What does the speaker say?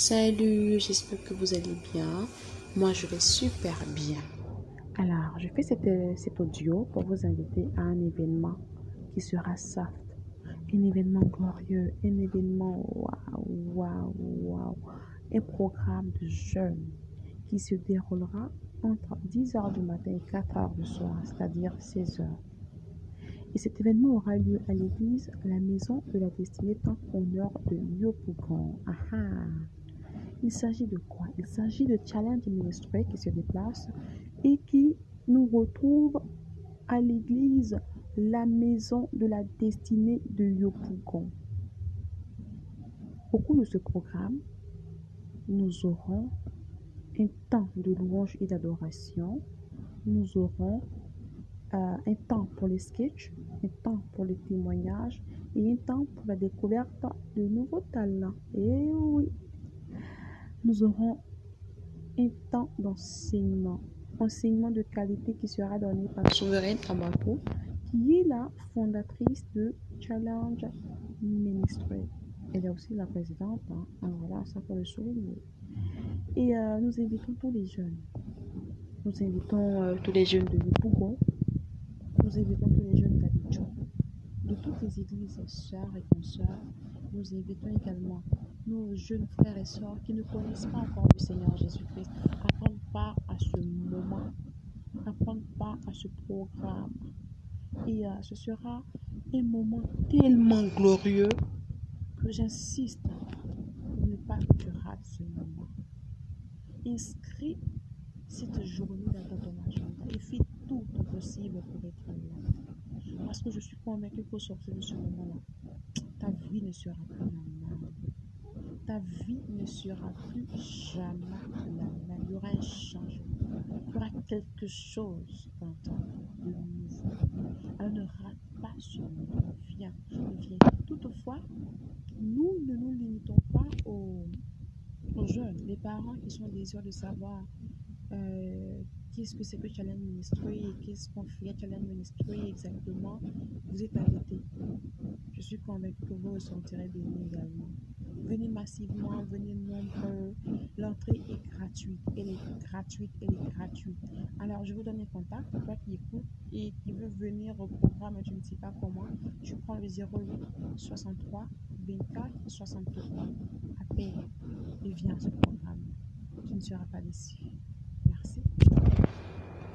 Salut, j'espère que vous allez bien. Moi, je vais super bien. Alors, je fais cet, euh, cet audio pour vous inviter à un événement qui sera soft. Un événement glorieux, un événement waouh, waouh, waouh. Un programme de jeûne qui se déroulera entre 10h du matin et 4h du soir, c'est-à-dire 16h. Et cet événement aura lieu à l'église, la maison de la destinée tant honneur de Yopougon. Aha. Il s'agit de quoi? Il s'agit de Challenge Ministry qui se déplace et qui nous retrouve à l'église, la maison de la destinée de Yopougon. Au cours de ce programme, nous aurons un temps de louange et d'adoration. Nous aurons euh, un temps pour les sketchs, un temps pour les témoignages et un temps pour la découverte de nouveaux talents. Oui, nous aurons un temps d'enseignement, enseignement de qualité qui sera donné par Souveraine Amako, qui est la fondatrice de Challenge Ministry. Elle est aussi la présidente, hein. Alors voilà, ça pour le souligner. Et euh, nous invitons tous les jeunes. Nous invitons euh, tous les jeunes de Yopougon. Nous invitons tous les jeunes d'Abidjan. De toutes les églises, sœurs et consoeurs, nous invitons également nos jeunes frères et sœurs qui ne connaissent pas encore le Seigneur Jésus-Christ à prendre part à ce moment, à prendre part à ce programme. Et euh, ce sera un moment tellement glorieux que j'insiste pour ne pas que tu rates ce moment. Inscris cette journée dans ton agenda et fais tout ton possible pour être là. Parce que je suis convaincue qu'au sortir de ce moment-là, ta vie ne sera plus la même. Ta vie ne sera plus jamais la même. Il y aura un changement. Il y aura quelque chose dans vie de nouveau. Alors ne rate pas ce moment. Viens, viens. Toutefois, nous ne nous limitons pas aux, aux jeunes, les parents qui sont désireux de savoir euh, qu'est-ce que c'est que Challenge Ministry et qu'est-ce qu'on fait à Challenge Ministry exactement. Vous êtes invités. Je suis convaincue que vous ressentirez béni également. Venez massivement, venez nombreux. L'entrée est gratuite. Elle est gratuite, elle est gratuite. Alors, je vous donne les contacts. Toi qui écoute et qui veut venir au programme, je ne sais pas comment, tu prends le 08 63 24 63. Appelle et viens à ce programme. Tu ne seras pas déçu. Merci.